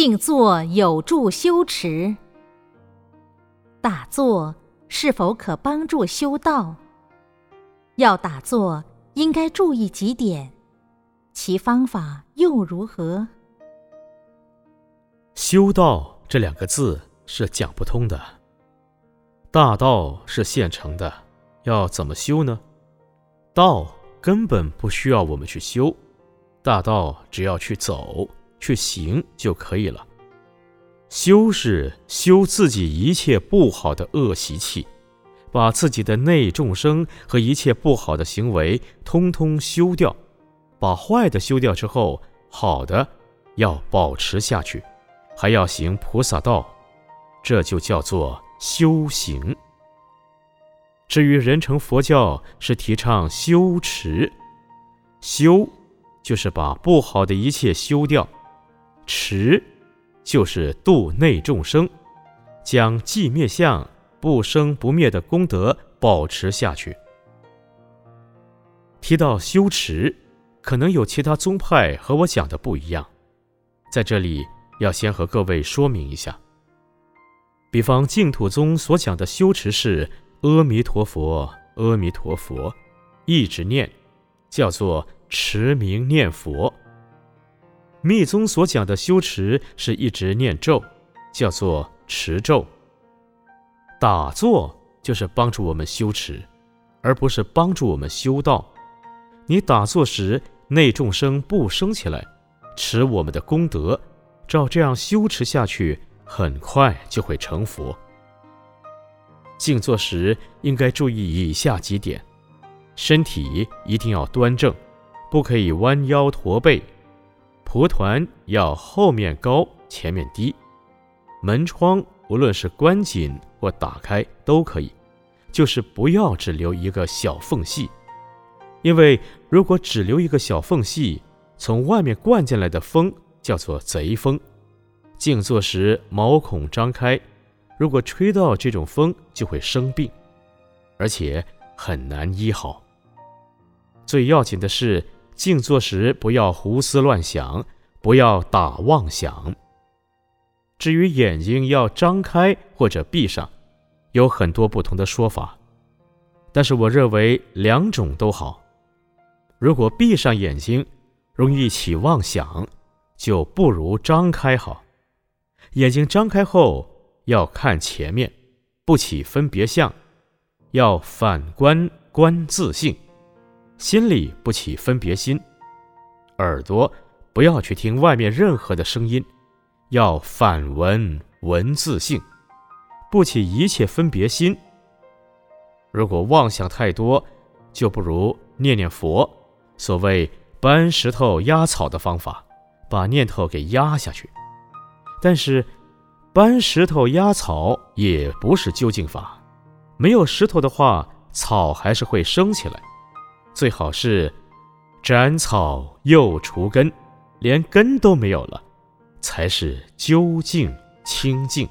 静坐有助修持。打坐是否可帮助修道？要打坐，应该注意几点，其方法又如何？修道这两个字是讲不通的。大道是现成的，要怎么修呢？道根本不需要我们去修，大道只要去走。去行就可以了。修是修自己一切不好的恶习气，把自己的内众生和一切不好的行为通通修掉，把坏的修掉之后，好的要保持下去，还要行菩萨道，这就叫做修行。至于人成佛教是提倡修持，修就是把不好的一切修掉。持，就是度内众生，将寂灭相不生不灭的功德保持下去。提到修持，可能有其他宗派和我讲的不一样，在这里要先和各位说明一下。比方净土宗所讲的修持是阿弥陀佛，阿弥陀佛，一直念，叫做持名念佛。密宗所讲的修持是一直念咒，叫做持咒。打坐就是帮助我们修持，而不是帮助我们修道。你打坐时内众生不升起来，持我们的功德，照这样修持下去，很快就会成佛。静坐时应该注意以下几点：身体一定要端正，不可以弯腰驼背。蒲团要后面高，前面低，门窗无论是关紧或打开都可以，就是不要只留一个小缝隙，因为如果只留一个小缝隙，从外面灌进来的风叫做贼风，静坐时毛孔张开，如果吹到这种风就会生病，而且很难医好。最要紧的是。静坐时不要胡思乱想，不要打妄想。至于眼睛要张开或者闭上，有很多不同的说法，但是我认为两种都好。如果闭上眼睛容易起妄想，就不如张开好。眼睛张开后要看前面，不起分别相，要反观观自性。心里不起分别心，耳朵不要去听外面任何的声音，要反闻闻自性，不起一切分别心。如果妄想太多，就不如念念佛，所谓搬石头压草的方法，把念头给压下去。但是，搬石头压草也不是究竟法，没有石头的话，草还是会生起来。最好是斩草又除根，连根都没有了，才是究竟清净。